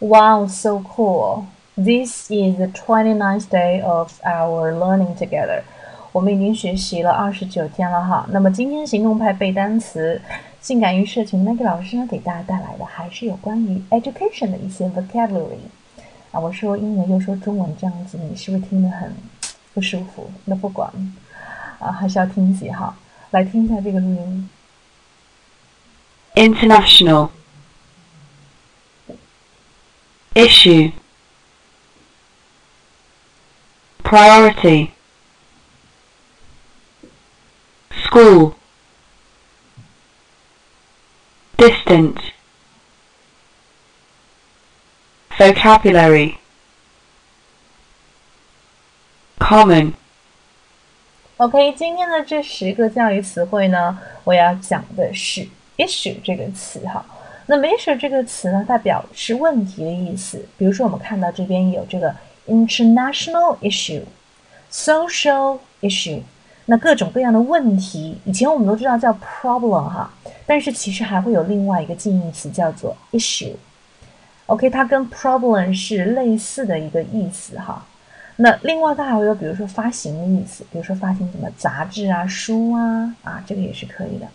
Wow, so cool! This is the twenty-ninth day of our learning together. 我们已经学习了二十九天了哈。那么今天行动派背单词，性感与社群 Maggie 老师呢给大家带来的还是有关于 education 的一些 vocabulary 啊。我说英文又说中文，这样子你是不是听得很不舒服？那不管啊，还是要听写哈。来听一下这个录音。International issue priority school distant vocabulary common OK，今天的这十个教育词汇呢，我要讲的是 issue 这个词哈。 那么 issue 这个词呢，代表是问题的意思。比如说，我们看到这边有这个 international issue、social issue，那各种各样的问题，以前我们都知道叫 problem 哈，但是其实还会有另外一个近义词叫做 issue。OK，它跟 problem 是类似的一个意思哈。那另外它还会有，比如说发行的意思，比如说发行什么杂志啊、书啊，啊，这个也是可以的。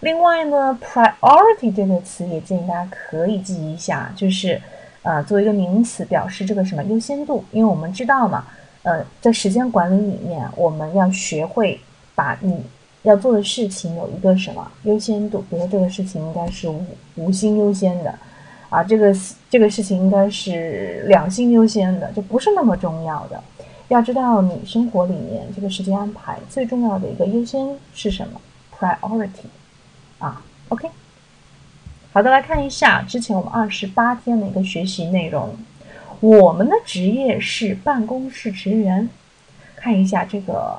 另外呢，priority 这个词也建议大家可以记一下，就是呃作为一个名词表示这个什么优先度，因为我们知道嘛，呃在时间管理里面，我们要学会把你要做的事情有一个什么优先度，比如说这个事情应该是五五星优先的，啊这个这个事情应该是两星优先的，就不是那么重要的。要知道你生活里面这个时间安排最重要的一个优先是什么？priority。啊，OK，好的，来看一下之前我们二十八天的一个学习内容。我们的职业是办公室职员。看一下这个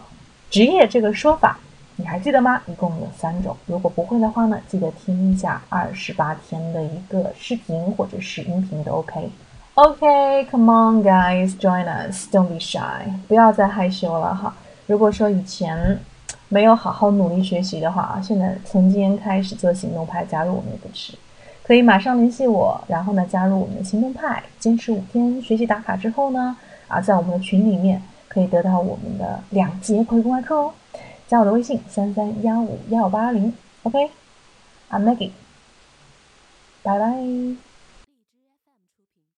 职业这个说法，你还记得吗？一共有三种。如果不会的话呢，记得听一下二十八天的一个视频或者是音频都 OK。OK，Come on guys，join us，Don't be shy，不要再害羞了哈。如果说以前。没有好好努力学习的话啊，现在从今天开始做行动派，加入我们也不迟。可以马上联系我，然后呢加入我们的行动派，坚持五天学习打卡之后呢，啊，在我们的群里面可以得到我们的两节回公开课哦。加我的微信三三幺五幺八零，OK，I'm Maggie，拜拜。